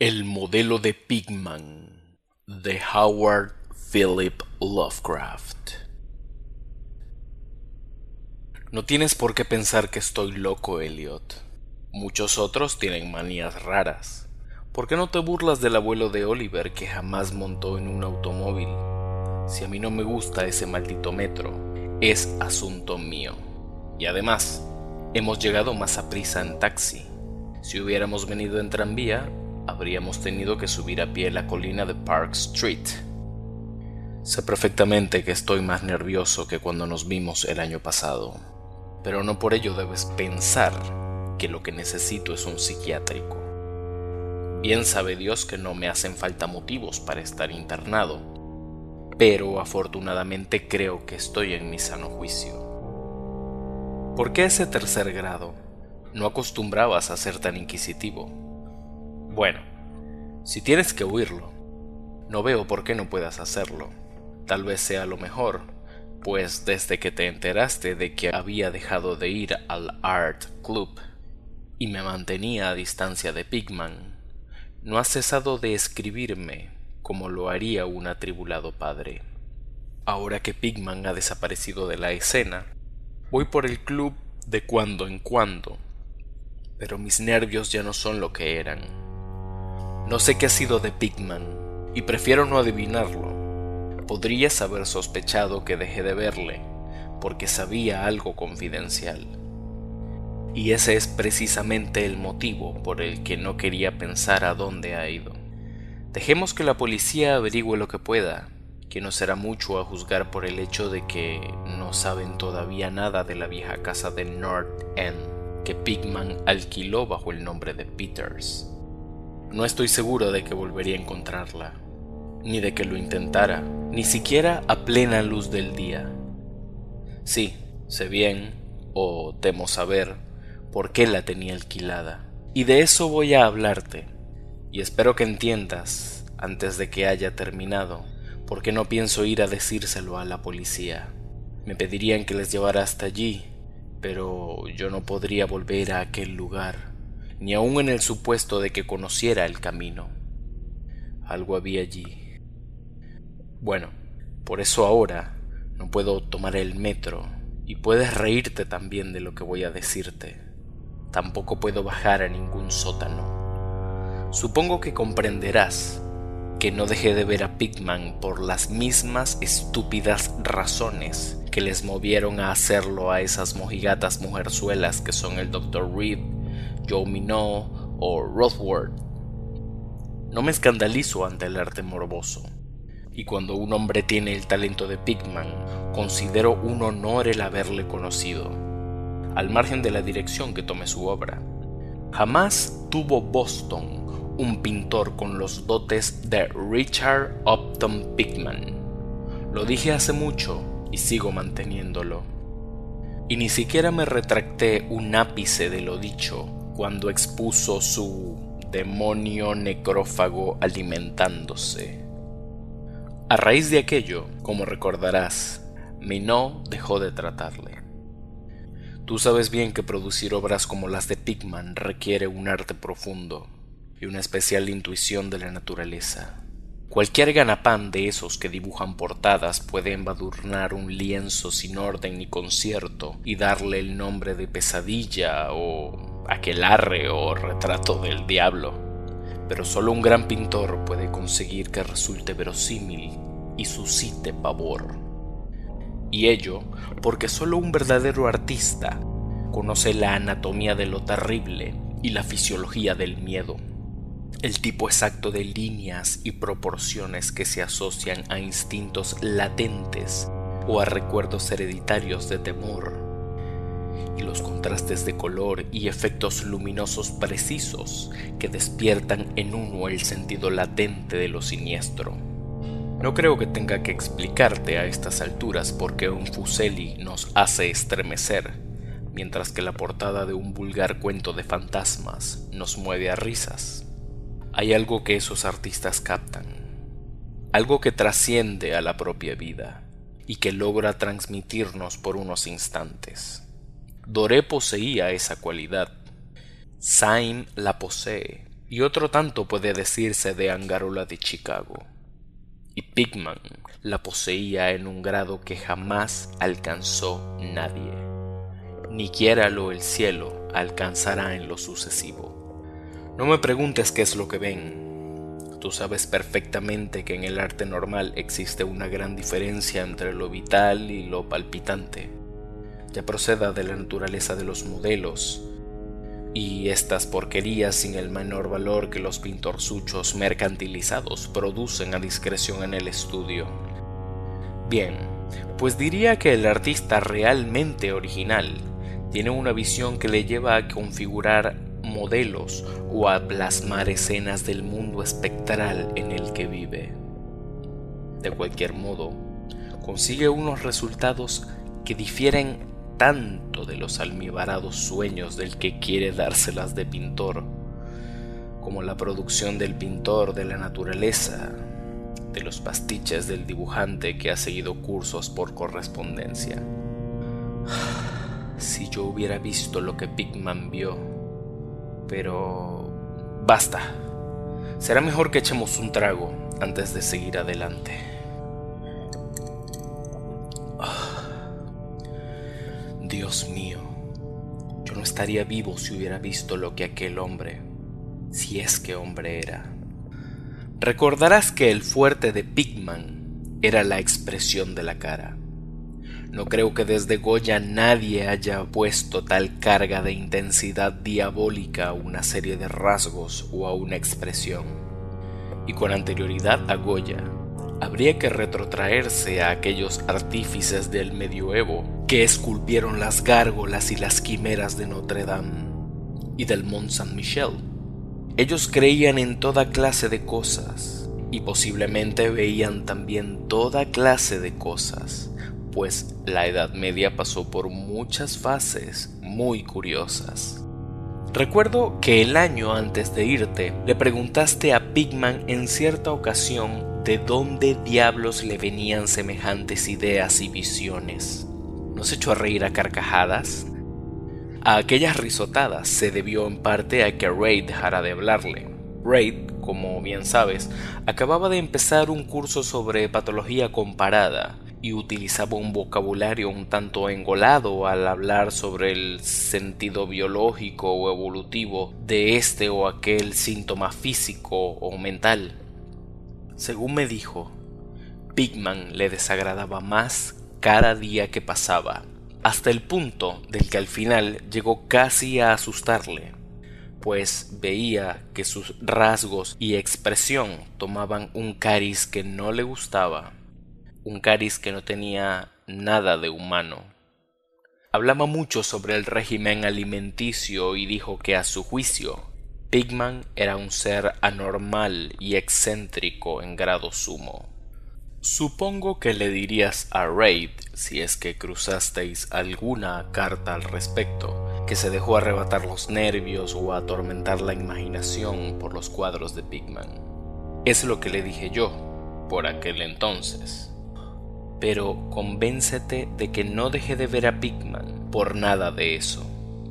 El modelo de Pigman de Howard Philip Lovecraft. No tienes por qué pensar que estoy loco, Elliot. Muchos otros tienen manías raras. ¿Por qué no te burlas del abuelo de Oliver que jamás montó en un automóvil? Si a mí no me gusta ese maldito metro, es asunto mío. Y además, hemos llegado más a prisa en taxi. Si hubiéramos venido en tranvía, habríamos tenido que subir a pie la colina de Park Street. Sé perfectamente que estoy más nervioso que cuando nos vimos el año pasado, pero no por ello debes pensar que lo que necesito es un psiquiátrico. Bien sabe Dios que no me hacen falta motivos para estar internado, pero afortunadamente creo que estoy en mi sano juicio. ¿Por qué ese tercer grado? No acostumbrabas a ser tan inquisitivo. Bueno, si tienes que huirlo, no veo por qué no puedas hacerlo. Tal vez sea lo mejor, pues desde que te enteraste de que había dejado de ir al Art Club y me mantenía a distancia de Pigman, no has cesado de escribirme como lo haría un atribulado padre. Ahora que Pigman ha desaparecido de la escena, voy por el club de cuando en cuando, pero mis nervios ya no son lo que eran. No sé qué ha sido de Pigman, y prefiero no adivinarlo. Podrías haber sospechado que dejé de verle, porque sabía algo confidencial. Y ese es precisamente el motivo por el que no quería pensar a dónde ha ido. Dejemos que la policía averigüe lo que pueda, que no será mucho a juzgar por el hecho de que no saben todavía nada de la vieja casa de North End que Pigman alquiló bajo el nombre de Peters. No estoy seguro de que volvería a encontrarla, ni de que lo intentara, ni siquiera a plena luz del día. Sí, sé bien, o temo saber, por qué la tenía alquilada. Y de eso voy a hablarte, y espero que entiendas, antes de que haya terminado, por qué no pienso ir a decírselo a la policía. Me pedirían que les llevara hasta allí, pero yo no podría volver a aquel lugar ni aun en el supuesto de que conociera el camino. Algo había allí. Bueno, por eso ahora no puedo tomar el metro y puedes reírte también de lo que voy a decirte. Tampoco puedo bajar a ningún sótano. Supongo que comprenderás que no dejé de ver a Pigman por las mismas estúpidas razones que les movieron a hacerlo a esas mojigatas mujerzuelas que son el Dr. Reed Joe Minot o Rothward. No me escandalizo ante el arte morboso, y cuando un hombre tiene el talento de Pigman, considero un honor el haberle conocido, al margen de la dirección que tome su obra. Jamás tuvo Boston un pintor con los dotes de Richard Upton Pigman. Lo dije hace mucho y sigo manteniéndolo. Y ni siquiera me retracté un ápice de lo dicho cuando expuso su demonio necrófago alimentándose. A raíz de aquello, como recordarás, Minot dejó de tratarle. Tú sabes bien que producir obras como las de Pigman requiere un arte profundo y una especial intuición de la naturaleza. Cualquier ganapán de esos que dibujan portadas puede embadurnar un lienzo sin orden ni concierto y darle el nombre de pesadilla o aquelarre o retrato del diablo, pero solo un gran pintor puede conseguir que resulte verosímil y suscite pavor. Y ello porque solo un verdadero artista conoce la anatomía de lo terrible y la fisiología del miedo, el tipo exacto de líneas y proporciones que se asocian a instintos latentes o a recuerdos hereditarios de temor y los contrastes de color y efectos luminosos precisos que despiertan en uno el sentido latente de lo siniestro. No creo que tenga que explicarte a estas alturas por qué un Fuseli nos hace estremecer, mientras que la portada de un vulgar cuento de fantasmas nos mueve a risas. Hay algo que esos artistas captan, algo que trasciende a la propia vida y que logra transmitirnos por unos instantes. Doré poseía esa cualidad. Sain la posee, y otro tanto puede decirse de Angarola de Chicago. Y Pigman la poseía en un grado que jamás alcanzó nadie. Ni quiera lo el cielo alcanzará en lo sucesivo. No me preguntes qué es lo que ven. Tú sabes perfectamente que en el arte normal existe una gran diferencia entre lo vital y lo palpitante. Ya proceda de la naturaleza de los modelos, y estas porquerías sin el menor valor que los pintorzuchos mercantilizados producen a discreción en el estudio. Bien, pues diría que el artista realmente original tiene una visión que le lleva a configurar modelos o a plasmar escenas del mundo espectral en el que vive. De cualquier modo, consigue unos resultados que difieren tanto de los almibarados sueños del que quiere dárselas de pintor, como la producción del pintor de la naturaleza, de los pastiches del dibujante que ha seguido cursos por correspondencia. Si yo hubiera visto lo que Pigman vio, pero... Basta. Será mejor que echemos un trago antes de seguir adelante. Dios mío, yo no estaría vivo si hubiera visto lo que aquel hombre, si es que hombre era. Recordarás que el fuerte de Pigman era la expresión de la cara. No creo que desde Goya nadie haya puesto tal carga de intensidad diabólica a una serie de rasgos o a una expresión. Y con anterioridad a Goya, habría que retrotraerse a aquellos artífices del medioevo que esculpieron las gárgolas y las quimeras de Notre Dame y del Mont Saint-Michel. Ellos creían en toda clase de cosas y posiblemente veían también toda clase de cosas, pues la Edad Media pasó por muchas fases muy curiosas. Recuerdo que el año antes de irte le preguntaste a Pigman en cierta ocasión de dónde diablos le venían semejantes ideas y visiones. ¿Nos echó a reír a carcajadas? A aquellas risotadas se debió en parte a que Raid dejara de hablarle. Raid, como bien sabes, acababa de empezar un curso sobre patología comparada y utilizaba un vocabulario un tanto engolado al hablar sobre el sentido biológico o evolutivo de este o aquel síntoma físico o mental. Según me dijo, Pigman le desagradaba más cada día que pasaba, hasta el punto del que al final llegó casi a asustarle, pues veía que sus rasgos y expresión tomaban un cariz que no le gustaba, un cariz que no tenía nada de humano. Hablaba mucho sobre el régimen alimenticio y dijo que a su juicio Pigman era un ser anormal y excéntrico en grado sumo. Supongo que le dirías a Raid, si es que cruzasteis alguna carta al respecto, que se dejó arrebatar los nervios o atormentar la imaginación por los cuadros de Pigman. Es lo que le dije yo, por aquel entonces. Pero convéncete de que no dejé de ver a Pigman por nada de eso.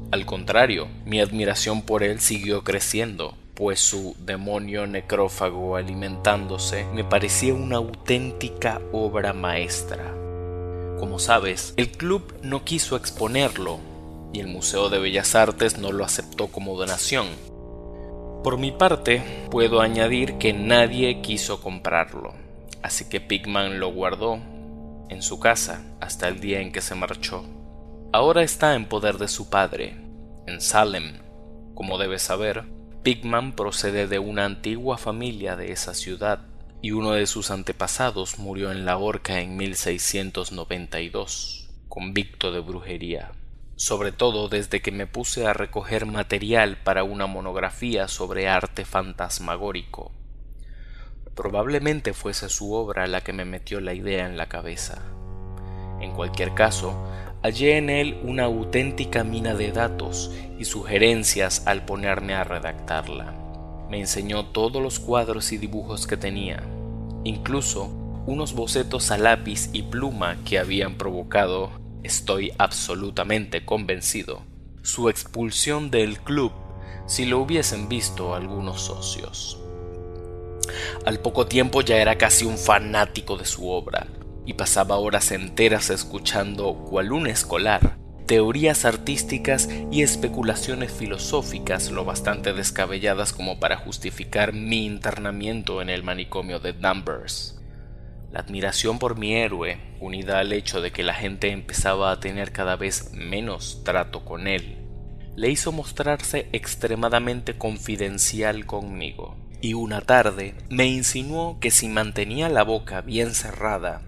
Al contrario, mi admiración por él siguió creciendo, pues su demonio necrófago alimentándose me parecía una auténtica obra maestra. Como sabes, el club no quiso exponerlo y el Museo de Bellas Artes no lo aceptó como donación. Por mi parte, puedo añadir que nadie quiso comprarlo, así que Pigman lo guardó en su casa hasta el día en que se marchó. Ahora está en poder de su padre, en Salem. Como debes saber, Pigman procede de una antigua familia de esa ciudad, y uno de sus antepasados murió en la horca en 1692, convicto de brujería. Sobre todo desde que me puse a recoger material para una monografía sobre arte fantasmagórico. Probablemente fuese su obra la que me metió la idea en la cabeza. En cualquier caso, hallé en él una auténtica mina de datos y sugerencias al ponerme a redactarla. Me enseñó todos los cuadros y dibujos que tenía, incluso unos bocetos a lápiz y pluma que habían provocado, estoy absolutamente convencido, su expulsión del club si lo hubiesen visto algunos socios. Al poco tiempo ya era casi un fanático de su obra, y pasaba horas enteras escuchando, cual un escolar, teorías artísticas y especulaciones filosóficas lo bastante descabelladas como para justificar mi internamiento en el manicomio de Danvers. La admiración por mi héroe, unida al hecho de que la gente empezaba a tener cada vez menos trato con él, le hizo mostrarse extremadamente confidencial conmigo, y una tarde me insinuó que si mantenía la boca bien cerrada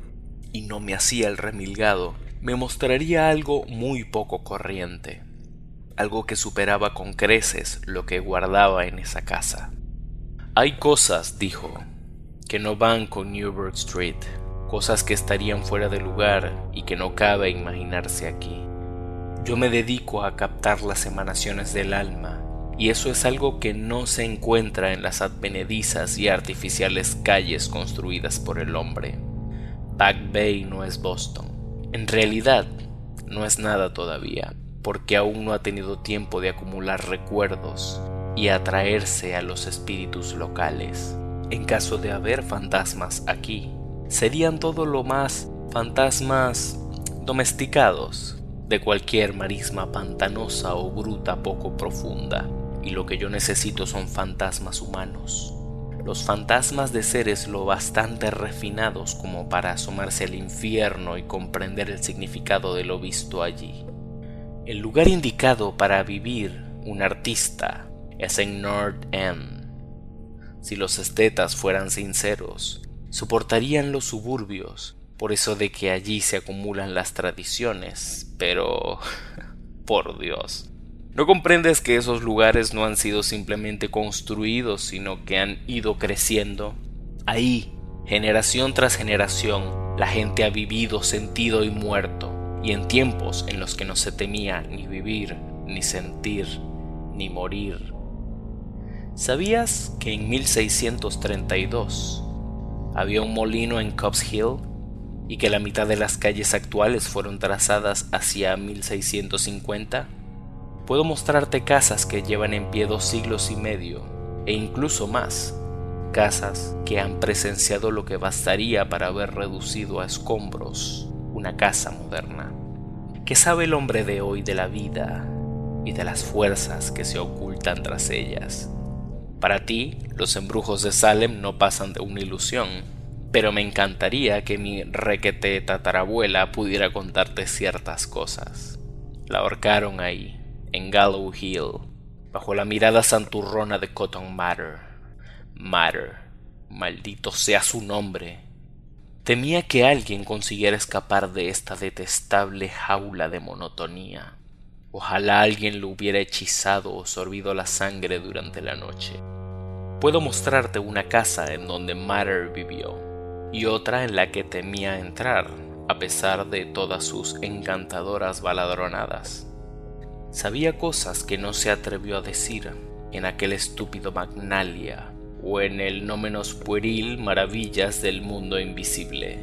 y no me hacía el remilgado, me mostraría algo muy poco corriente, algo que superaba con creces lo que guardaba en esa casa. Hay cosas, dijo, que no van con Newburgh Street, cosas que estarían fuera de lugar y que no cabe imaginarse aquí. Yo me dedico a captar las emanaciones del alma, y eso es algo que no se encuentra en las advenedizas y artificiales calles construidas por el hombre. Back Bay no es Boston. En realidad, no es nada todavía, porque aún no ha tenido tiempo de acumular recuerdos y atraerse a los espíritus locales. En caso de haber fantasmas aquí, serían todo lo más fantasmas domesticados de cualquier marisma pantanosa o bruta poco profunda, y lo que yo necesito son fantasmas humanos los fantasmas de seres lo bastante refinados como para asomarse al infierno y comprender el significado de lo visto allí. El lugar indicado para vivir un artista es en North End. Si los estetas fueran sinceros, soportarían los suburbios, por eso de que allí se acumulan las tradiciones, pero... por Dios, ¿No comprendes que esos lugares no han sido simplemente construidos, sino que han ido creciendo? Ahí, generación tras generación, la gente ha vivido, sentido y muerto, y en tiempos en los que no se temía ni vivir, ni sentir, ni morir. ¿Sabías que en 1632 había un molino en Cobbs Hill y que la mitad de las calles actuales fueron trazadas hacia 1650? Puedo mostrarte casas que llevan en pie dos siglos y medio, e incluso más, casas que han presenciado lo que bastaría para haber reducido a escombros una casa moderna. ¿Qué sabe el hombre de hoy de la vida y de las fuerzas que se ocultan tras ellas? Para ti, los embrujos de Salem no pasan de una ilusión, pero me encantaría que mi requete tatarabuela pudiera contarte ciertas cosas. La ahorcaron ahí, en Gallow Hill, bajo la mirada santurrona de Cotton Matter. Matter, maldito sea su nombre. Temía que alguien consiguiera escapar de esta detestable jaula de monotonía. Ojalá alguien lo hubiera hechizado o sorbido la sangre durante la noche. Puedo mostrarte una casa en donde Matter vivió y otra en la que temía entrar, a pesar de todas sus encantadoras baladronadas. Sabía cosas que no se atrevió a decir en aquel estúpido Magnalia o en el no menos pueril Maravillas del Mundo Invisible.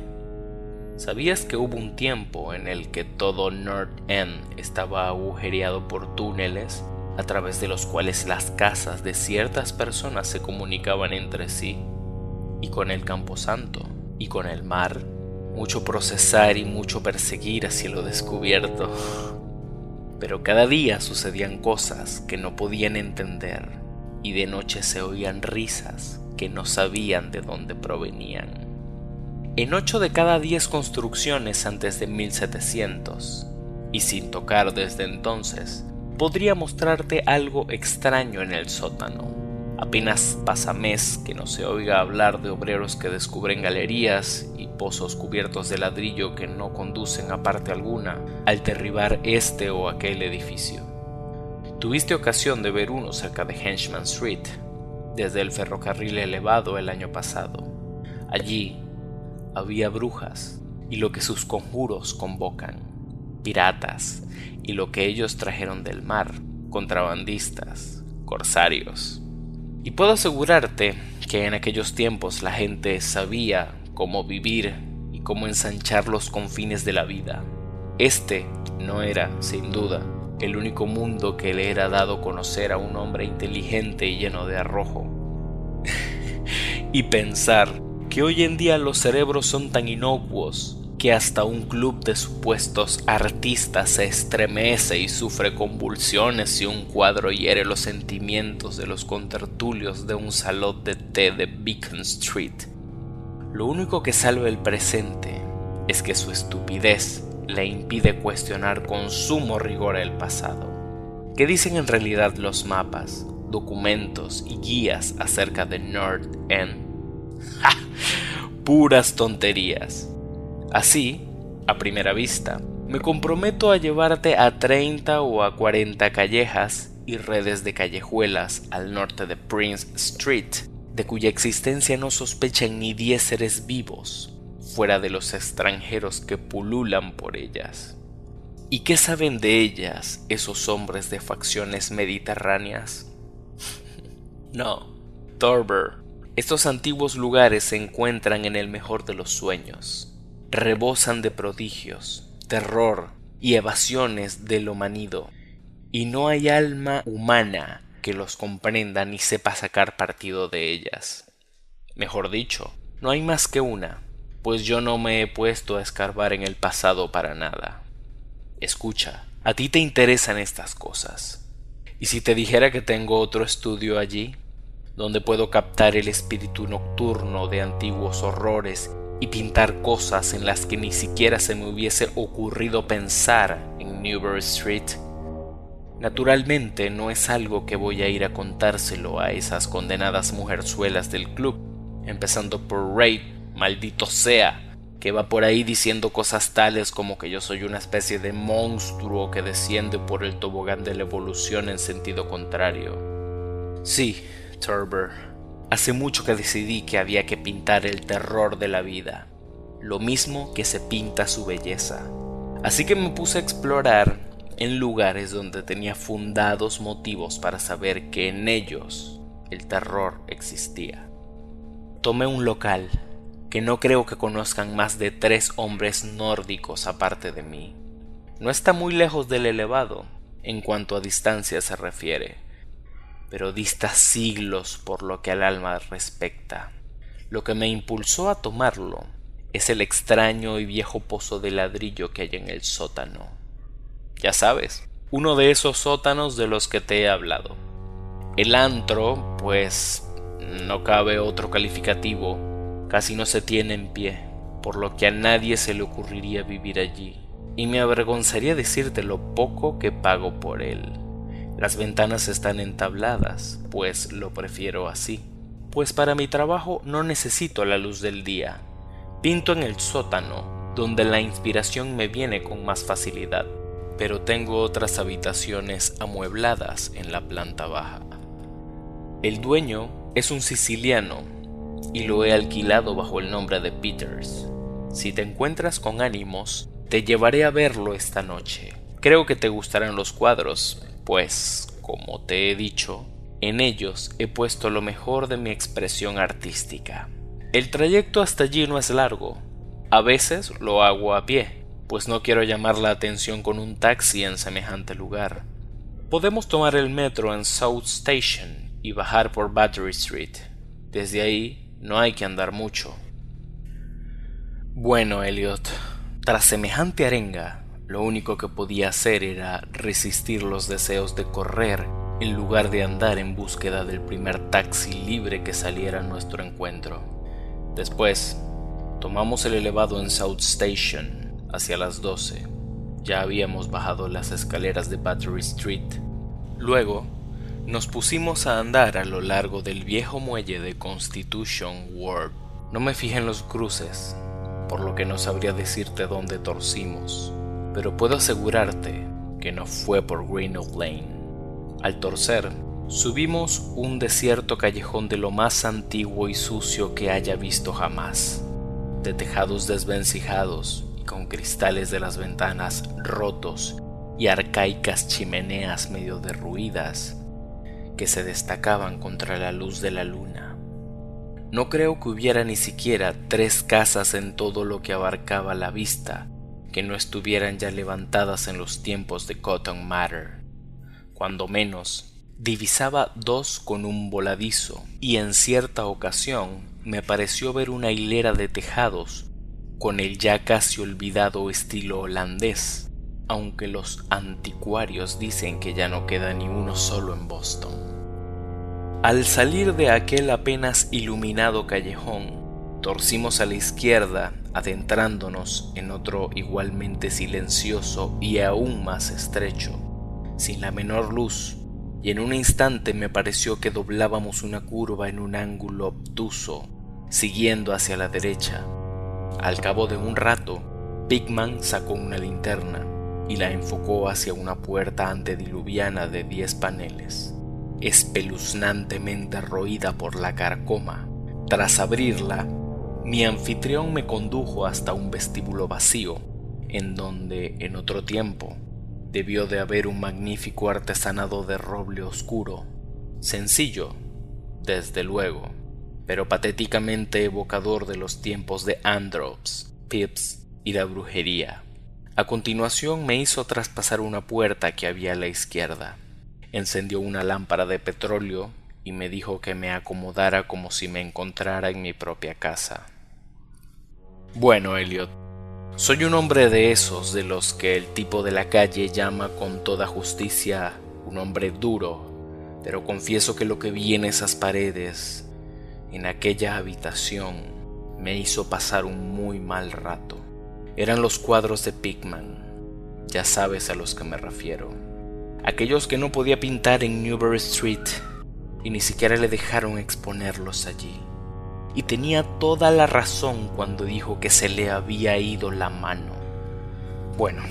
¿Sabías que hubo un tiempo en el que todo North End estaba agujereado por túneles a través de los cuales las casas de ciertas personas se comunicaban entre sí? Y con el Camposanto y con el mar, mucho procesar y mucho perseguir hacia lo descubierto. Pero cada día sucedían cosas que no podían entender y de noche se oían risas que no sabían de dónde provenían. En ocho de cada diez construcciones antes de 1700, y sin tocar desde entonces, podría mostrarte algo extraño en el sótano Apenas pasa mes que no se oiga hablar de obreros que descubren galerías y pozos cubiertos de ladrillo que no conducen a parte alguna al derribar este o aquel edificio. Tuviste ocasión de ver uno cerca de Henchman Street, desde el ferrocarril elevado el año pasado. Allí había brujas y lo que sus conjuros convocan, piratas y lo que ellos trajeron del mar, contrabandistas, corsarios. Y puedo asegurarte que en aquellos tiempos la gente sabía cómo vivir y cómo ensanchar los confines de la vida. Este no era, sin duda, el único mundo que le era dado conocer a un hombre inteligente y lleno de arrojo. y pensar que hoy en día los cerebros son tan inocuos que hasta un club de supuestos artistas se estremece y sufre convulsiones si un cuadro hiere los sentimientos de los contertulios de un salón de té de Beacon Street. Lo único que salva el presente es que su estupidez le impide cuestionar con sumo rigor el pasado. ¿Qué dicen en realidad los mapas, documentos y guías acerca de North End? Puras tonterías. Así, a primera vista, me comprometo a llevarte a 30 o a 40 callejas y redes de callejuelas al norte de Prince Street, de cuya existencia no sospechan ni 10 seres vivos, fuera de los extranjeros que pululan por ellas. ¿Y qué saben de ellas esos hombres de facciones mediterráneas? no, Thorber, estos antiguos lugares se encuentran en el mejor de los sueños, rebosan de prodigios, terror y evasiones de lo manido, y no hay alma humana que los comprenda ni sepa sacar partido de ellas. Mejor dicho, no hay más que una, pues yo no me he puesto a escarbar en el pasado para nada. Escucha, a ti te interesan estas cosas. ¿Y si te dijera que tengo otro estudio allí, donde puedo captar el espíritu nocturno de antiguos horrores y pintar cosas en las que ni siquiera se me hubiese ocurrido pensar en Newbury Street. Naturalmente no es algo que voy a ir a contárselo a esas condenadas mujerzuelas del club, empezando por Ray, maldito sea, que va por ahí diciendo cosas tales como que yo soy una especie de monstruo que desciende por el tobogán de la evolución en sentido contrario. Sí, Turber, Hace mucho que decidí que había que pintar el terror de la vida, lo mismo que se pinta su belleza. Así que me puse a explorar en lugares donde tenía fundados motivos para saber que en ellos el terror existía. Tomé un local que no creo que conozcan más de tres hombres nórdicos aparte de mí. No está muy lejos del elevado en cuanto a distancia se refiere pero dista siglos por lo que al alma respecta. Lo que me impulsó a tomarlo es el extraño y viejo pozo de ladrillo que hay en el sótano. Ya sabes, uno de esos sótanos de los que te he hablado. El antro, pues no cabe otro calificativo, casi no se tiene en pie, por lo que a nadie se le ocurriría vivir allí, y me avergonzaría decirte lo poco que pago por él. Las ventanas están entabladas, pues lo prefiero así. Pues para mi trabajo no necesito la luz del día. Pinto en el sótano, donde la inspiración me viene con más facilidad, pero tengo otras habitaciones amuebladas en la planta baja. El dueño es un siciliano y lo he alquilado bajo el nombre de Peters. Si te encuentras con ánimos, te llevaré a verlo esta noche. Creo que te gustarán los cuadros, pues, como te he dicho, en ellos he puesto lo mejor de mi expresión artística. El trayecto hasta allí no es largo. A veces lo hago a pie, pues no quiero llamar la atención con un taxi en semejante lugar. Podemos tomar el metro en South Station y bajar por Battery Street. Desde ahí no hay que andar mucho. Bueno, Elliot, tras semejante arenga, lo único que podía hacer era resistir los deseos de correr en lugar de andar en búsqueda del primer taxi libre que saliera a nuestro encuentro. Después, tomamos el elevado en South Station hacia las 12. Ya habíamos bajado las escaleras de Battery Street. Luego, nos pusimos a andar a lo largo del viejo muelle de Constitution Ward. No me fijé en los cruces, por lo que no sabría decirte dónde torcimos pero puedo asegurarte que no fue por Greenwood Lane. Al torcer, subimos un desierto callejón de lo más antiguo y sucio que haya visto jamás, de tejados desvencijados y con cristales de las ventanas rotos y arcaicas chimeneas medio derruidas que se destacaban contra la luz de la luna. No creo que hubiera ni siquiera tres casas en todo lo que abarcaba la vista que no estuvieran ya levantadas en los tiempos de Cotton Matter. Cuando menos, divisaba dos con un voladizo, y en cierta ocasión me pareció ver una hilera de tejados con el ya casi olvidado estilo holandés, aunque los anticuarios dicen que ya no queda ni uno solo en Boston. Al salir de aquel apenas iluminado callejón, torcimos a la izquierda, adentrándonos en otro igualmente silencioso y aún más estrecho, sin la menor luz, y en un instante me pareció que doblábamos una curva en un ángulo obtuso, siguiendo hacia la derecha. Al cabo de un rato, Pigman sacó una linterna y la enfocó hacia una puerta antediluviana de diez paneles, espeluznantemente roída por la carcoma. Tras abrirla, mi anfitrión me condujo hasta un vestíbulo vacío, en donde, en otro tiempo, debió de haber un magnífico artesanado de roble oscuro, sencillo, desde luego, pero patéticamente evocador de los tiempos de Androps, Pips y la brujería. A continuación me hizo traspasar una puerta que había a la izquierda. Encendió una lámpara de petróleo y me dijo que me acomodara como si me encontrara en mi propia casa. Bueno, Elliot, soy un hombre de esos de los que el tipo de la calle llama con toda justicia un hombre duro, pero confieso que lo que vi en esas paredes, en aquella habitación, me hizo pasar un muy mal rato eran los cuadros de Pigman. Ya sabes a los que me refiero. Aquellos que no podía pintar en Newbury Street y ni siquiera le dejaron exponerlos allí. Y tenía toda la razón cuando dijo que se le había ido la mano. Bueno,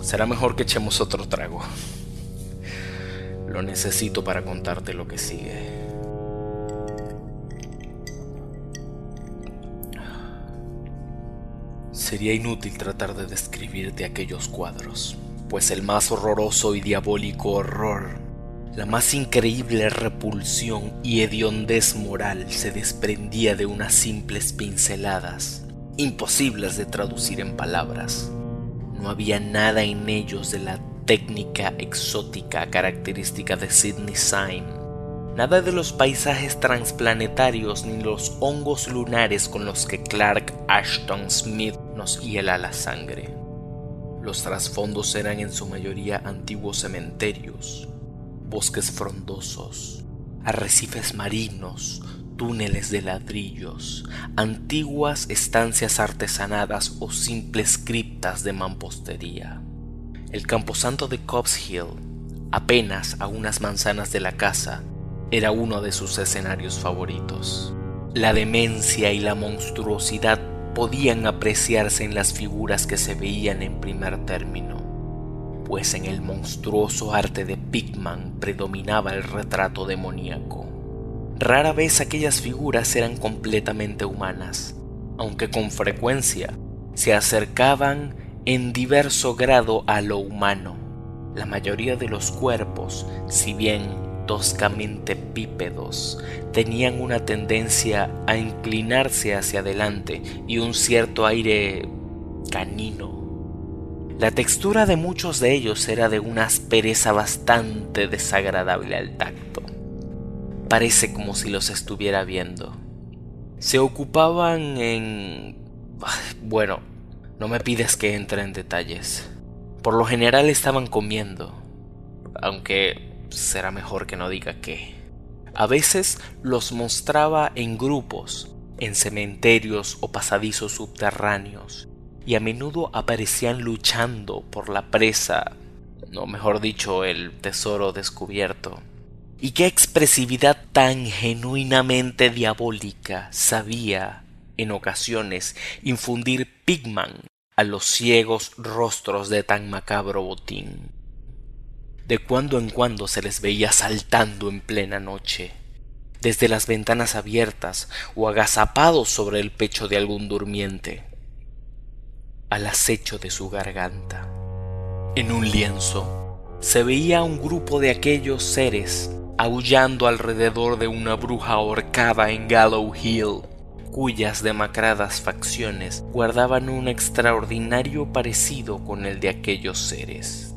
será mejor que echemos otro trago. Lo necesito para contarte lo que sigue. Sería inútil tratar de describirte aquellos cuadros, pues el más horroroso y diabólico horror, la más increíble repulsión y hediondez moral se desprendía de unas simples pinceladas, imposibles de traducir en palabras. No había nada en ellos de la técnica exótica característica de Sidney Syme Nada de los paisajes transplanetarios ni los hongos lunares con los que Clark Ashton Smith nos hiela la sangre. Los trasfondos eran en su mayoría antiguos cementerios, bosques frondosos, arrecifes marinos, túneles de ladrillos, antiguas estancias artesanadas o simples criptas de mampostería. El camposanto de Cobbs Hill, apenas a unas manzanas de la casa, era uno de sus escenarios favoritos. La demencia y la monstruosidad podían apreciarse en las figuras que se veían en primer término, pues en el monstruoso arte de Pigman predominaba el retrato demoníaco. Rara vez aquellas figuras eran completamente humanas, aunque con frecuencia se acercaban en diverso grado a lo humano. La mayoría de los cuerpos, si bien toscamente bípedos, tenían una tendencia a inclinarse hacia adelante y un cierto aire canino. La textura de muchos de ellos era de una aspereza bastante desagradable al tacto. Parece como si los estuviera viendo. Se ocupaban en... Bueno, no me pides que entre en detalles. Por lo general estaban comiendo, aunque será mejor que no diga qué. A veces los mostraba en grupos, en cementerios o pasadizos subterráneos, y a menudo aparecían luchando por la presa, no mejor dicho, el tesoro descubierto. Y qué expresividad tan genuinamente diabólica sabía, en ocasiones, infundir Pigman a los ciegos rostros de tan macabro botín. De cuando en cuando se les veía saltando en plena noche, desde las ventanas abiertas o agazapados sobre el pecho de algún durmiente, al acecho de su garganta. En un lienzo se veía un grupo de aquellos seres aullando alrededor de una bruja ahorcada en Gallow Hill, cuyas demacradas facciones guardaban un extraordinario parecido con el de aquellos seres.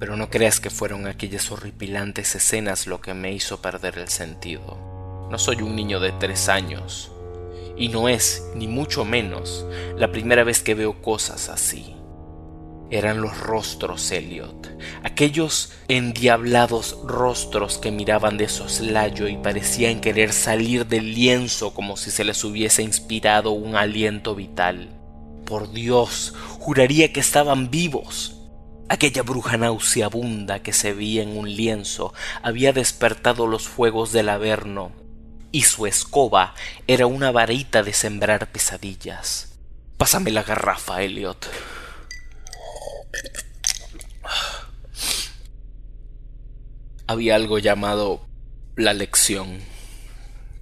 Pero no creas que fueron aquellas horripilantes escenas lo que me hizo perder el sentido. No soy un niño de tres años, y no es, ni mucho menos, la primera vez que veo cosas así eran los rostros Elliot, aquellos endiablados rostros que miraban de soslayo y parecían querer salir del lienzo como si se les hubiese inspirado un aliento vital. Por Dios, juraría que estaban vivos. Aquella bruja nauseabunda que se veía en un lienzo había despertado los fuegos del Averno, y su escoba era una varita de sembrar pesadillas. Pásame la garrafa, Elliot. Había algo llamado la lección.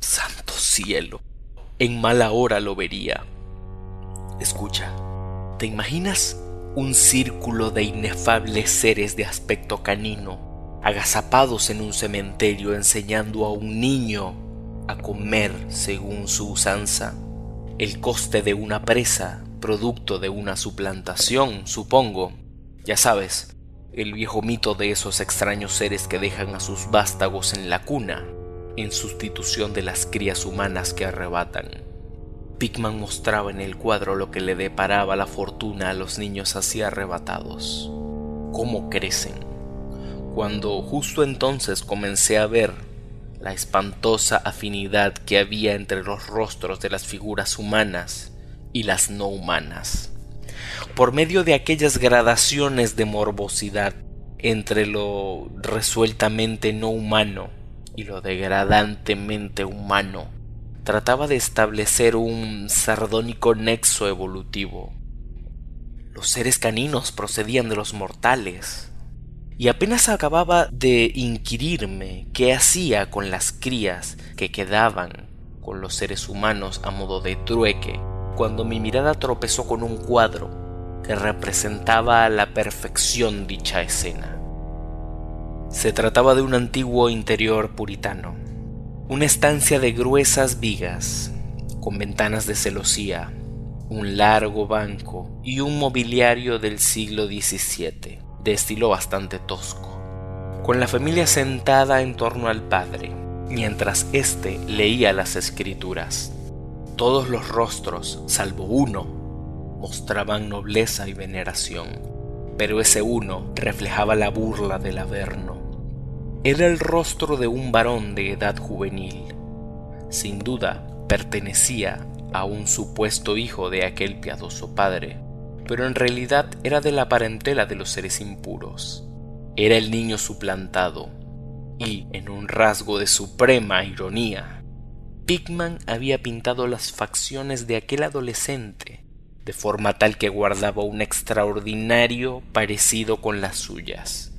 Santo cielo. En mala hora lo vería. Escucha, ¿te imaginas un círculo de inefables seres de aspecto canino, agazapados en un cementerio enseñando a un niño a comer según su usanza? El coste de una presa, producto de una suplantación, supongo. Ya sabes, el viejo mito de esos extraños seres que dejan a sus vástagos en la cuna, en sustitución de las crías humanas que arrebatan. Pickman mostraba en el cuadro lo que le deparaba la fortuna a los niños así arrebatados. Cómo crecen. Cuando justo entonces comencé a ver la espantosa afinidad que había entre los rostros de las figuras humanas y las no humanas por medio de aquellas gradaciones de morbosidad entre lo resueltamente no humano y lo degradantemente humano, trataba de establecer un sardónico nexo evolutivo. Los seres caninos procedían de los mortales, y apenas acababa de inquirirme qué hacía con las crías que quedaban con los seres humanos a modo de trueque, cuando mi mirada tropezó con un cuadro que representaba a la perfección dicha escena. Se trataba de un antiguo interior puritano, una estancia de gruesas vigas, con ventanas de celosía, un largo banco y un mobiliario del siglo XVII, de estilo bastante tosco, con la familia sentada en torno al padre, mientras éste leía las escrituras. Todos los rostros, salvo uno, mostraban nobleza y veneración, pero ese uno reflejaba la burla del Averno. Era el rostro de un varón de edad juvenil. Sin duda, pertenecía a un supuesto hijo de aquel piadoso padre, pero en realidad era de la parentela de los seres impuros. Era el niño suplantado, y, en un rasgo de suprema ironía, Pickman había pintado las facciones de aquel adolescente de forma tal que guardaba un extraordinario parecido con las suyas.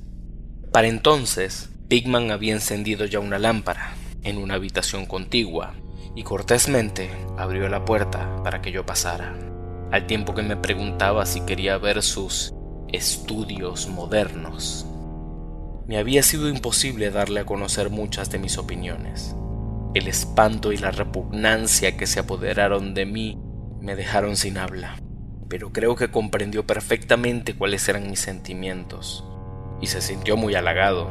Para entonces, Pigman había encendido ya una lámpara en una habitación contigua y cortésmente abrió la puerta para que yo pasara, al tiempo que me preguntaba si quería ver sus estudios modernos. Me había sido imposible darle a conocer muchas de mis opiniones. El espanto y la repugnancia que se apoderaron de mí me dejaron sin habla, pero creo que comprendió perfectamente cuáles eran mis sentimientos y se sintió muy halagado.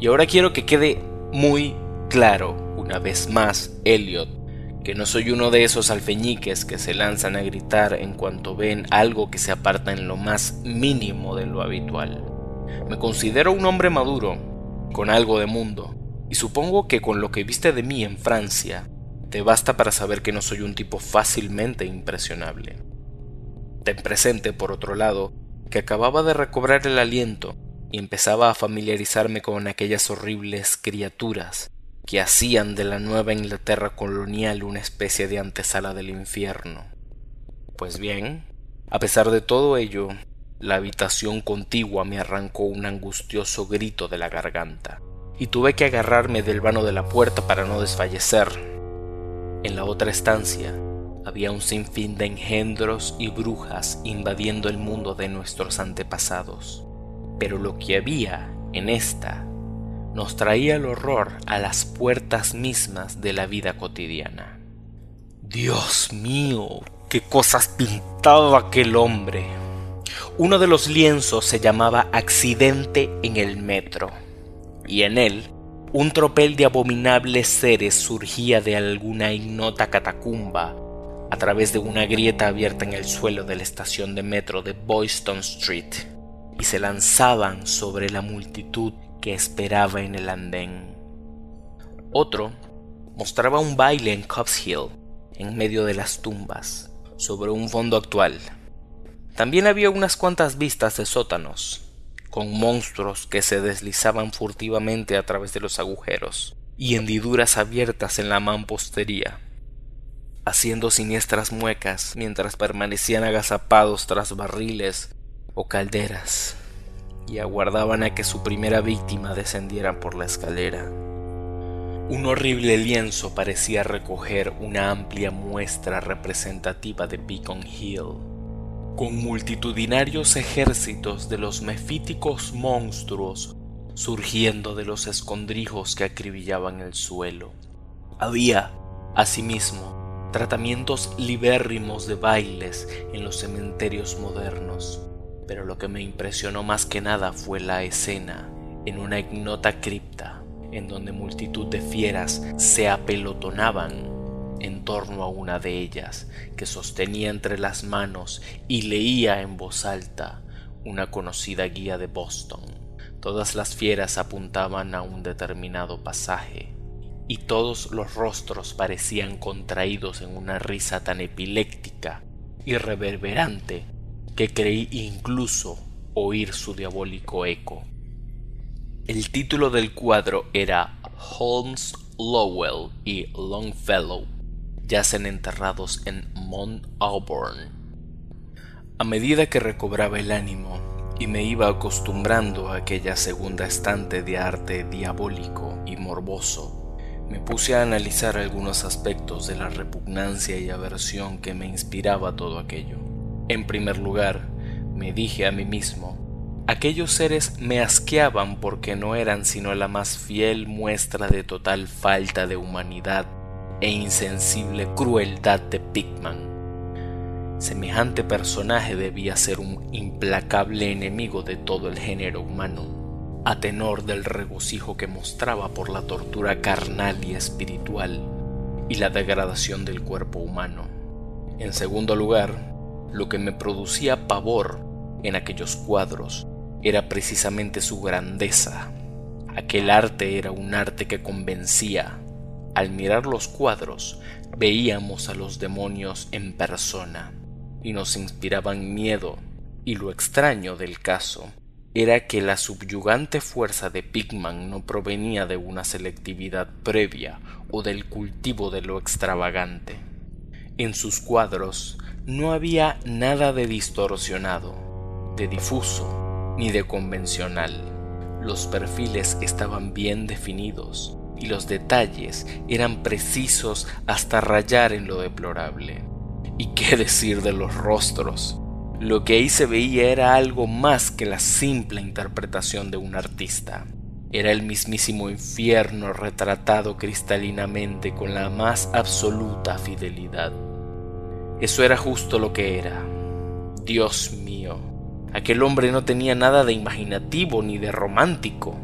Y ahora quiero que quede muy claro, una vez más, Elliot, que no soy uno de esos alfeñiques que se lanzan a gritar en cuanto ven algo que se aparta en lo más mínimo de lo habitual. Me considero un hombre maduro, con algo de mundo, y supongo que con lo que viste de mí en Francia, te basta para saber que no soy un tipo fácilmente impresionable. Ten presente, por otro lado, que acababa de recobrar el aliento y empezaba a familiarizarme con aquellas horribles criaturas que hacían de la nueva Inglaterra colonial una especie de antesala del infierno. Pues bien, a pesar de todo ello, la habitación contigua me arrancó un angustioso grito de la garganta, y tuve que agarrarme del vano de la puerta para no desfallecer, en la otra estancia había un sinfín de engendros y brujas invadiendo el mundo de nuestros antepasados. Pero lo que había en esta nos traía el horror a las puertas mismas de la vida cotidiana. Dios mío, qué cosas pintaba aquel hombre. Uno de los lienzos se llamaba Accidente en el Metro, y en él un tropel de abominables seres surgía de alguna ignota catacumba a través de una grieta abierta en el suelo de la estación de metro de Boyston Street y se lanzaban sobre la multitud que esperaba en el andén. Otro mostraba un baile en Cobbs Hill, en medio de las tumbas, sobre un fondo actual. También había unas cuantas vistas de sótanos, con monstruos que se deslizaban furtivamente a través de los agujeros y hendiduras abiertas en la mampostería, haciendo siniestras muecas mientras permanecían agazapados tras barriles o calderas y aguardaban a que su primera víctima descendiera por la escalera. Un horrible lienzo parecía recoger una amplia muestra representativa de Beacon Hill con multitudinarios ejércitos de los mefíticos monstruos surgiendo de los escondrijos que acribillaban el suelo. Había, asimismo, tratamientos libérrimos de bailes en los cementerios modernos, pero lo que me impresionó más que nada fue la escena en una ignota cripta en donde multitud de fieras se apelotonaban en torno a una de ellas, que sostenía entre las manos y leía en voz alta una conocida guía de Boston. Todas las fieras apuntaban a un determinado pasaje, y todos los rostros parecían contraídos en una risa tan epiléptica y reverberante que creí incluso oír su diabólico eco. El título del cuadro era Holmes, Lowell y Longfellow yacen enterrados en Mount Auburn. A medida que recobraba el ánimo y me iba acostumbrando a aquella segunda estante de arte diabólico y morboso, me puse a analizar algunos aspectos de la repugnancia y aversión que me inspiraba todo aquello. En primer lugar, me dije a mí mismo, aquellos seres me asqueaban porque no eran sino la más fiel muestra de total falta de humanidad e insensible crueldad de Pigman. Semejante personaje debía ser un implacable enemigo de todo el género humano, a tenor del regocijo que mostraba por la tortura carnal y espiritual y la degradación del cuerpo humano. En segundo lugar, lo que me producía pavor en aquellos cuadros era precisamente su grandeza. Aquel arte era un arte que convencía, al mirar los cuadros veíamos a los demonios en persona y nos inspiraban miedo y lo extraño del caso era que la subyugante fuerza de Pigman no provenía de una selectividad previa o del cultivo de lo extravagante. En sus cuadros no había nada de distorsionado, de difuso, ni de convencional. Los perfiles estaban bien definidos, y los detalles eran precisos hasta rayar en lo deplorable. ¿Y qué decir de los rostros? Lo que ahí se veía era algo más que la simple interpretación de un artista. Era el mismísimo infierno retratado cristalinamente con la más absoluta fidelidad. Eso era justo lo que era. Dios mío, aquel hombre no tenía nada de imaginativo ni de romántico.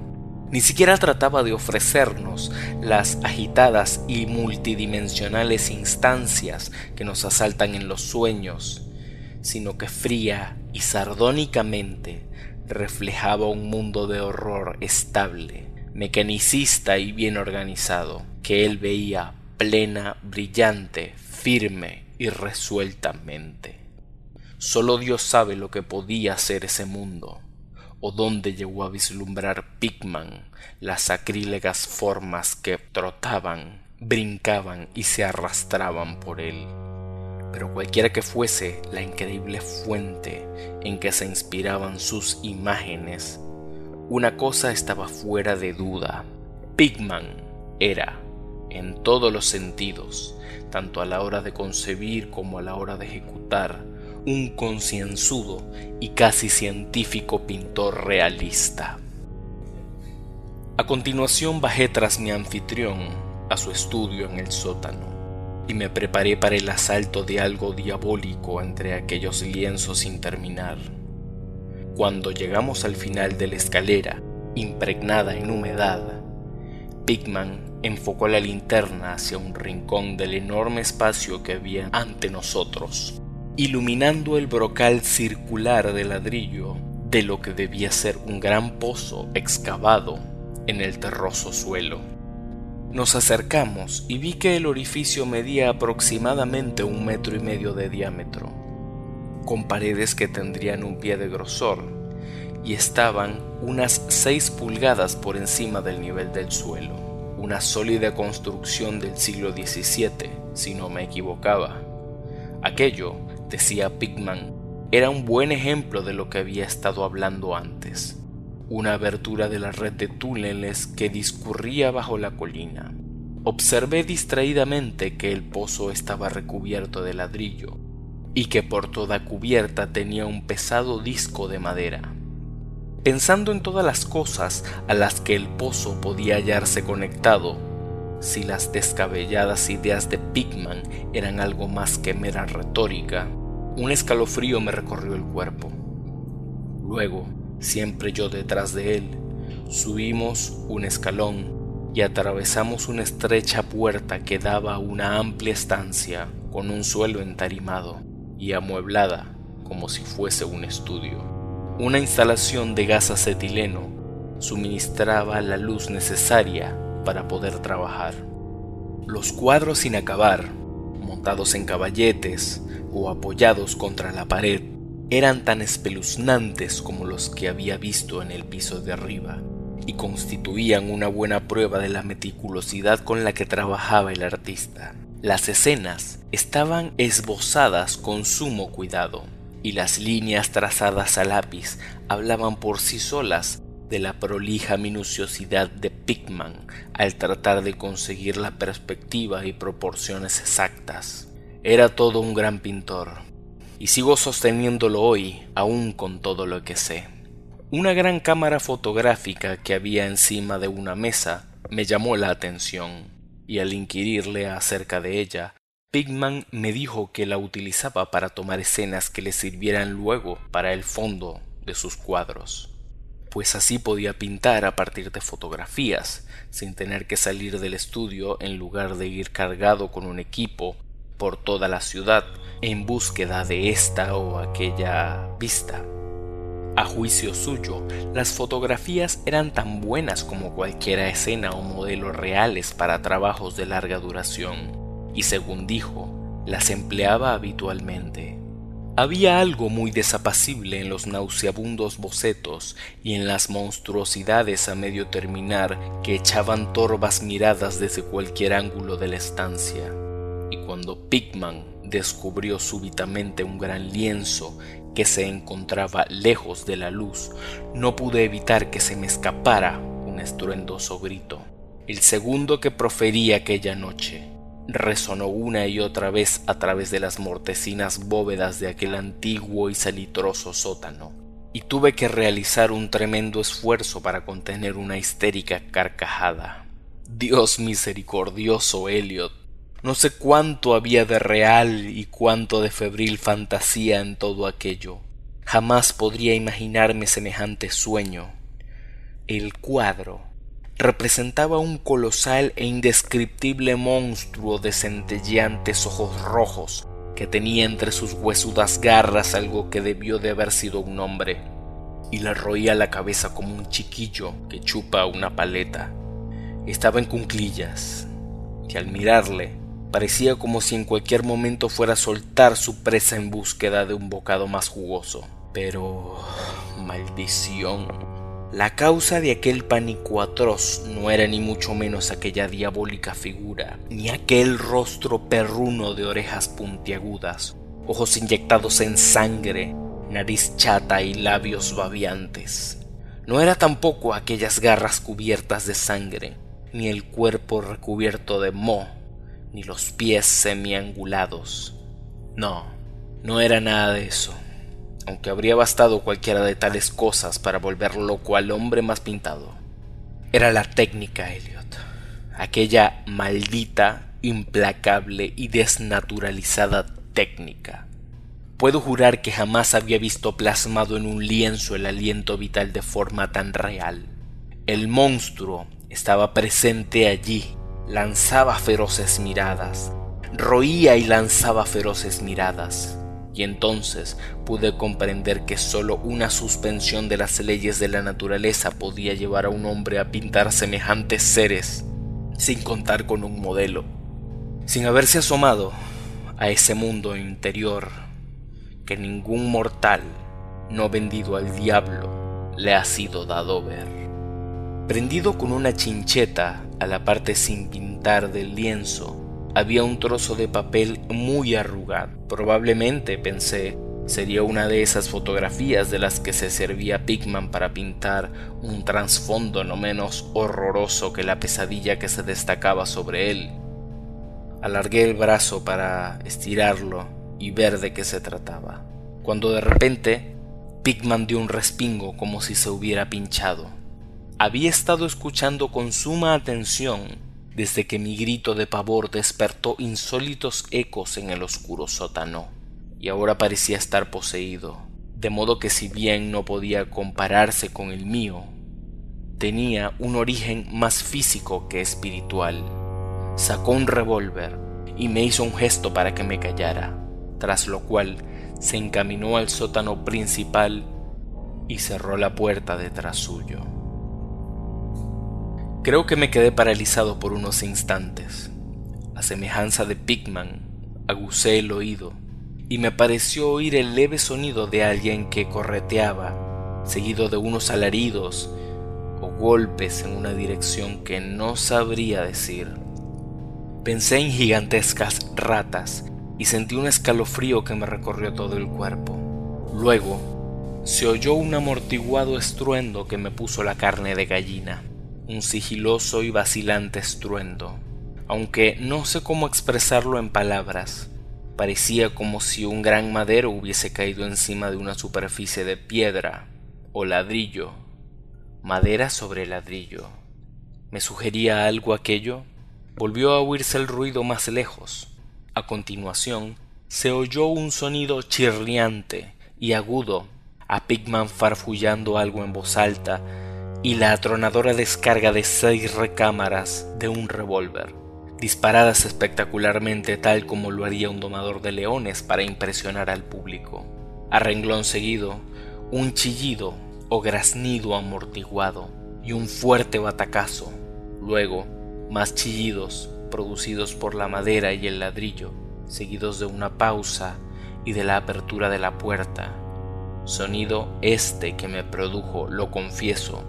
Ni siquiera trataba de ofrecernos las agitadas y multidimensionales instancias que nos asaltan en los sueños, sino que fría y sardónicamente reflejaba un mundo de horror estable, mecanicista y bien organizado, que él veía plena, brillante, firme y resueltamente. Solo Dios sabe lo que podía ser ese mundo o dónde llegó a vislumbrar Pigman las sacrílegas formas que trotaban, brincaban y se arrastraban por él. Pero cualquiera que fuese la increíble fuente en que se inspiraban sus imágenes, una cosa estaba fuera de duda. Pigman era, en todos los sentidos, tanto a la hora de concebir como a la hora de ejecutar, un concienzudo y casi científico pintor realista. A continuación bajé tras mi anfitrión a su estudio en el sótano y me preparé para el asalto de algo diabólico entre aquellos lienzos sin terminar. Cuando llegamos al final de la escalera, impregnada en humedad, Pigman enfocó la linterna hacia un rincón del enorme espacio que había ante nosotros, iluminando el brocal circular de ladrillo de lo que debía ser un gran pozo excavado en el terroso suelo. Nos acercamos y vi que el orificio medía aproximadamente un metro y medio de diámetro, con paredes que tendrían un pie de grosor y estaban unas seis pulgadas por encima del nivel del suelo una sólida construcción del siglo XVII, si no me equivocaba. Aquello, decía Pigman, era un buen ejemplo de lo que había estado hablando antes, una abertura de la red de túneles que discurría bajo la colina. Observé distraídamente que el pozo estaba recubierto de ladrillo y que por toda cubierta tenía un pesado disco de madera pensando en todas las cosas a las que el pozo podía hallarse conectado, si las descabelladas ideas de Pigman eran algo más que mera retórica, un escalofrío me recorrió el cuerpo. Luego, siempre yo detrás de él, subimos un escalón y atravesamos una estrecha puerta que daba a una amplia estancia con un suelo entarimado y amueblada como si fuese un estudio. Una instalación de gas acetileno suministraba la luz necesaria para poder trabajar. Los cuadros sin acabar, montados en caballetes o apoyados contra la pared, eran tan espeluznantes como los que había visto en el piso de arriba y constituían una buena prueba de la meticulosidad con la que trabajaba el artista. Las escenas estaban esbozadas con sumo cuidado y las líneas trazadas a lápiz hablaban por sí solas de la prolija minuciosidad de Pickman al tratar de conseguir la perspectiva y proporciones exactas. Era todo un gran pintor, y sigo sosteniéndolo hoy, aún con todo lo que sé. Una gran cámara fotográfica que había encima de una mesa me llamó la atención, y al inquirirle acerca de ella, Pigman me dijo que la utilizaba para tomar escenas que le sirvieran luego para el fondo de sus cuadros, pues así podía pintar a partir de fotografías, sin tener que salir del estudio en lugar de ir cargado con un equipo por toda la ciudad en búsqueda de esta o aquella vista. A juicio suyo, las fotografías eran tan buenas como cualquiera escena o modelo reales para trabajos de larga duración y según dijo, las empleaba habitualmente. Había algo muy desapacible en los nauseabundos bocetos y en las monstruosidades a medio terminar que echaban torvas miradas desde cualquier ángulo de la estancia. Y cuando Pigman descubrió súbitamente un gran lienzo que se encontraba lejos de la luz, no pude evitar que se me escapara un estruendoso grito, el segundo que proferí aquella noche resonó una y otra vez a través de las mortecinas bóvedas de aquel antiguo y salitroso sótano, y tuve que realizar un tremendo esfuerzo para contener una histérica carcajada. Dios misericordioso, Elliot. No sé cuánto había de real y cuánto de febril fantasía en todo aquello. Jamás podría imaginarme semejante sueño. El cuadro representaba un colosal e indescriptible monstruo de centelleantes ojos rojos que tenía entre sus huesudas garras algo que debió de haber sido un hombre, y le roía la cabeza como un chiquillo que chupa una paleta. Estaba en cunclillas, y al mirarle parecía como si en cualquier momento fuera a soltar su presa en búsqueda de un bocado más jugoso. Pero... maldición. La causa de aquel pánico atroz no era ni mucho menos aquella diabólica figura, ni aquel rostro perruno de orejas puntiagudas, ojos inyectados en sangre, nariz chata y labios babiantes. No era tampoco aquellas garras cubiertas de sangre, ni el cuerpo recubierto de moho, ni los pies semiangulados. No, no era nada de eso aunque habría bastado cualquiera de tales cosas para volver loco al hombre más pintado. Era la técnica, Elliot, aquella maldita implacable y desnaturalizada técnica. Puedo jurar que jamás había visto plasmado en un lienzo el aliento vital de forma tan real. El monstruo estaba presente allí, lanzaba feroces miradas, roía y lanzaba feroces miradas. Y entonces pude comprender que sólo una suspensión de las leyes de la naturaleza podía llevar a un hombre a pintar semejantes seres, sin contar con un modelo, sin haberse asomado a ese mundo interior que ningún mortal no vendido al diablo le ha sido dado ver. Prendido con una chincheta a la parte sin pintar del lienzo, había un trozo de papel muy arrugado. Probablemente, pensé, sería una de esas fotografías de las que se servía Pigman para pintar un trasfondo no menos horroroso que la pesadilla que se destacaba sobre él. Alargué el brazo para estirarlo y ver de qué se trataba, cuando de repente Pigman dio un respingo como si se hubiera pinchado. Había estado escuchando con suma atención desde que mi grito de pavor despertó insólitos ecos en el oscuro sótano, y ahora parecía estar poseído, de modo que si bien no podía compararse con el mío, tenía un origen más físico que espiritual. Sacó un revólver y me hizo un gesto para que me callara tras lo cual se encaminó al sótano principal y cerró la puerta detrás suyo. Creo que me quedé paralizado por unos instantes. A semejanza de Pigman, aguzé el oído y me pareció oír el leve sonido de alguien que correteaba, seguido de unos alaridos o golpes en una dirección que no sabría decir. Pensé en gigantescas ratas y sentí un escalofrío que me recorrió todo el cuerpo. Luego, se oyó un amortiguado estruendo que me puso la carne de gallina, un sigiloso y vacilante estruendo, aunque no sé cómo expresarlo en palabras. Parecía como si un gran madero hubiese caído encima de una superficie de piedra o ladrillo, madera sobre ladrillo. ¿Me sugería algo aquello? Volvió a oírse el ruido más lejos, a continuación, se oyó un sonido chirriante y agudo, a Pigman farfullando algo en voz alta y la atronadora descarga de seis recámaras de un revólver, disparadas espectacularmente tal como lo haría un domador de leones para impresionar al público. A renglón seguido, un chillido o graznido amortiguado y un fuerte batacazo. Luego, más chillidos, producidos por la madera y el ladrillo, seguidos de una pausa y de la apertura de la puerta. Sonido este que me produjo, lo confieso,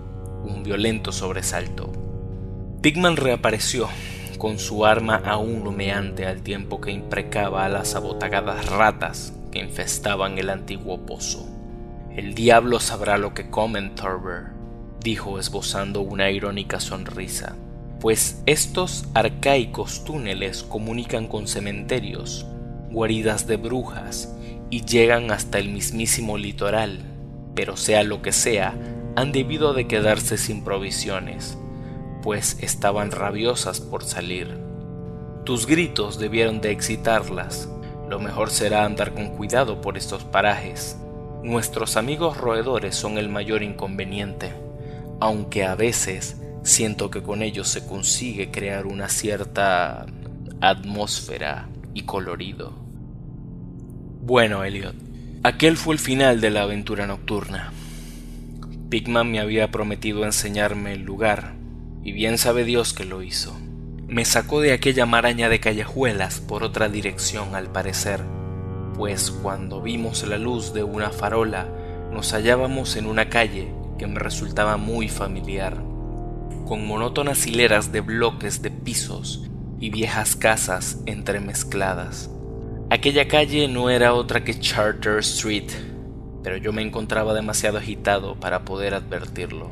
un violento sobresalto. Pigman reapareció, con su arma aún humeante al tiempo que imprecaba a las abotagadas ratas que infestaban el antiguo pozo. El diablo sabrá lo que comen, Thurber, dijo esbozando una irónica sonrisa pues estos arcaicos túneles comunican con cementerios, guaridas de brujas y llegan hasta el mismísimo litoral, pero sea lo que sea, han debido de quedarse sin provisiones, pues estaban rabiosas por salir. Tus gritos debieron de excitarlas, lo mejor será andar con cuidado por estos parajes. Nuestros amigos roedores son el mayor inconveniente, aunque a veces siento que con ellos se consigue crear una cierta atmósfera y colorido. Bueno, Elliot, aquel fue el final de la aventura nocturna. Pigman me había prometido enseñarme el lugar, y bien sabe Dios que lo hizo. Me sacó de aquella maraña de callejuelas por otra dirección al parecer, pues cuando vimos la luz de una farola nos hallábamos en una calle que me resultaba muy familiar con monótonas hileras de bloques de pisos y viejas casas entremezcladas. Aquella calle no era otra que Charter Street, pero yo me encontraba demasiado agitado para poder advertirlo.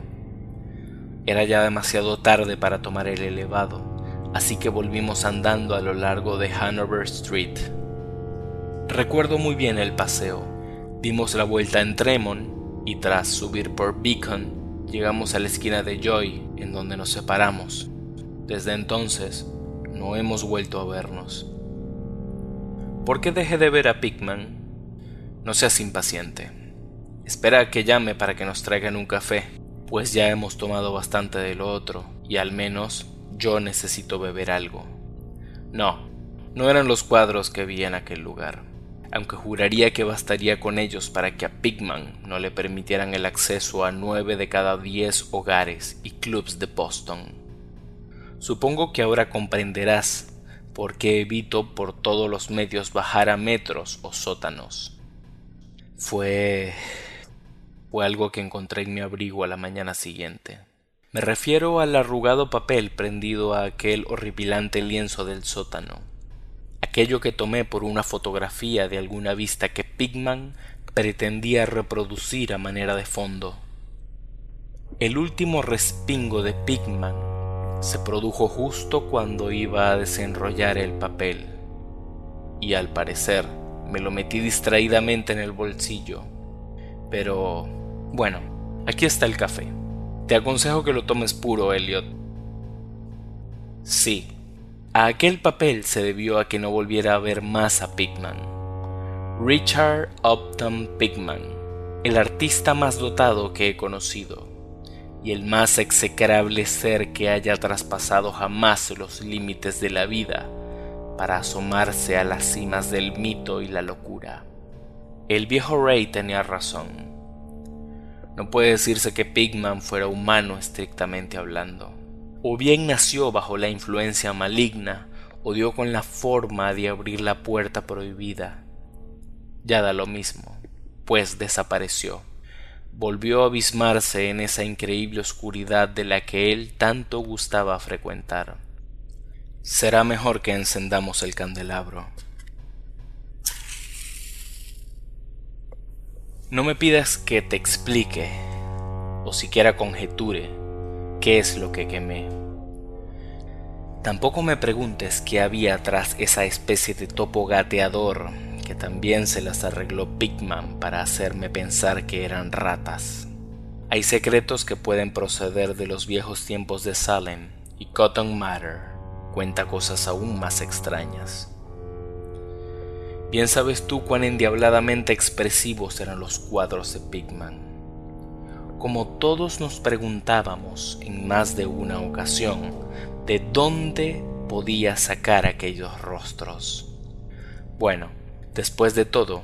Era ya demasiado tarde para tomar el elevado, así que volvimos andando a lo largo de Hanover Street. Recuerdo muy bien el paseo. Dimos la vuelta en Tremont y tras subir por Beacon Llegamos a la esquina de Joy, en donde nos separamos. Desde entonces, no hemos vuelto a vernos. ¿Por qué dejé de ver a Pigman? No seas impaciente. Espera a que llame para que nos traigan un café, pues ya hemos tomado bastante de lo otro, y al menos yo necesito beber algo. No, no eran los cuadros que vi en aquel lugar, aunque juraría que bastaría con ellos para que a Pigman no le permitieran el acceso a nueve de cada diez hogares y clubs de Boston. Supongo que ahora comprenderás por qué evito por todos los medios bajar a metros o sótanos. Fue fue algo que encontré en mi abrigo a la mañana siguiente. Me refiero al arrugado papel prendido a aquel horripilante lienzo del sótano, aquello que tomé por una fotografía de alguna vista que Pigman pretendía reproducir a manera de fondo. El último respingo de Pigman se produjo justo cuando iba a desenrollar el papel, y al parecer me lo metí distraídamente en el bolsillo, pero bueno, aquí está el café. Te aconsejo que lo tomes puro, Elliot. Sí, a aquel papel se debió a que no volviera a ver más a Pigman. Richard Upton Pigman, el artista más dotado que he conocido, y el más execrable ser que haya traspasado jamás los límites de la vida para asomarse a las cimas del mito y la locura. El viejo Ray tenía razón. No puede decirse que Pigman fuera humano estrictamente hablando. O bien nació bajo la influencia maligna, o dio con la forma de abrir la puerta prohibida. Ya da lo mismo, pues desapareció. Volvió a abismarse en esa increíble oscuridad de la que él tanto gustaba frecuentar. Será mejor que encendamos el candelabro. No me pidas que te explique o siquiera conjeture qué es lo que quemé. Tampoco me preguntes qué había tras esa especie de topo gateador que también se las arregló Pigman para hacerme pensar que eran ratas. Hay secretos que pueden proceder de los viejos tiempos de Salem y Cotton Matter cuenta cosas aún más extrañas. Bien sabes tú cuán endiabladamente expresivos eran los cuadros de Pigman. Como todos nos preguntábamos en más de una ocasión de dónde podía sacar aquellos rostros. Bueno, después de todo,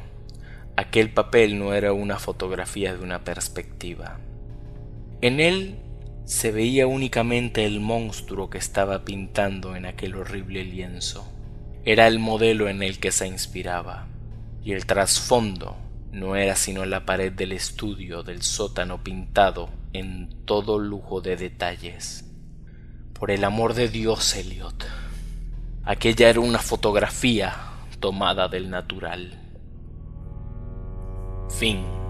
aquel papel no era una fotografía de una perspectiva. En él se veía únicamente el monstruo que estaba pintando en aquel horrible lienzo era el modelo en el que se inspiraba, y el trasfondo no era sino la pared del estudio del sótano pintado en todo lujo de detalles. Por el amor de Dios, Elliot, aquella era una fotografía tomada del natural. Fin.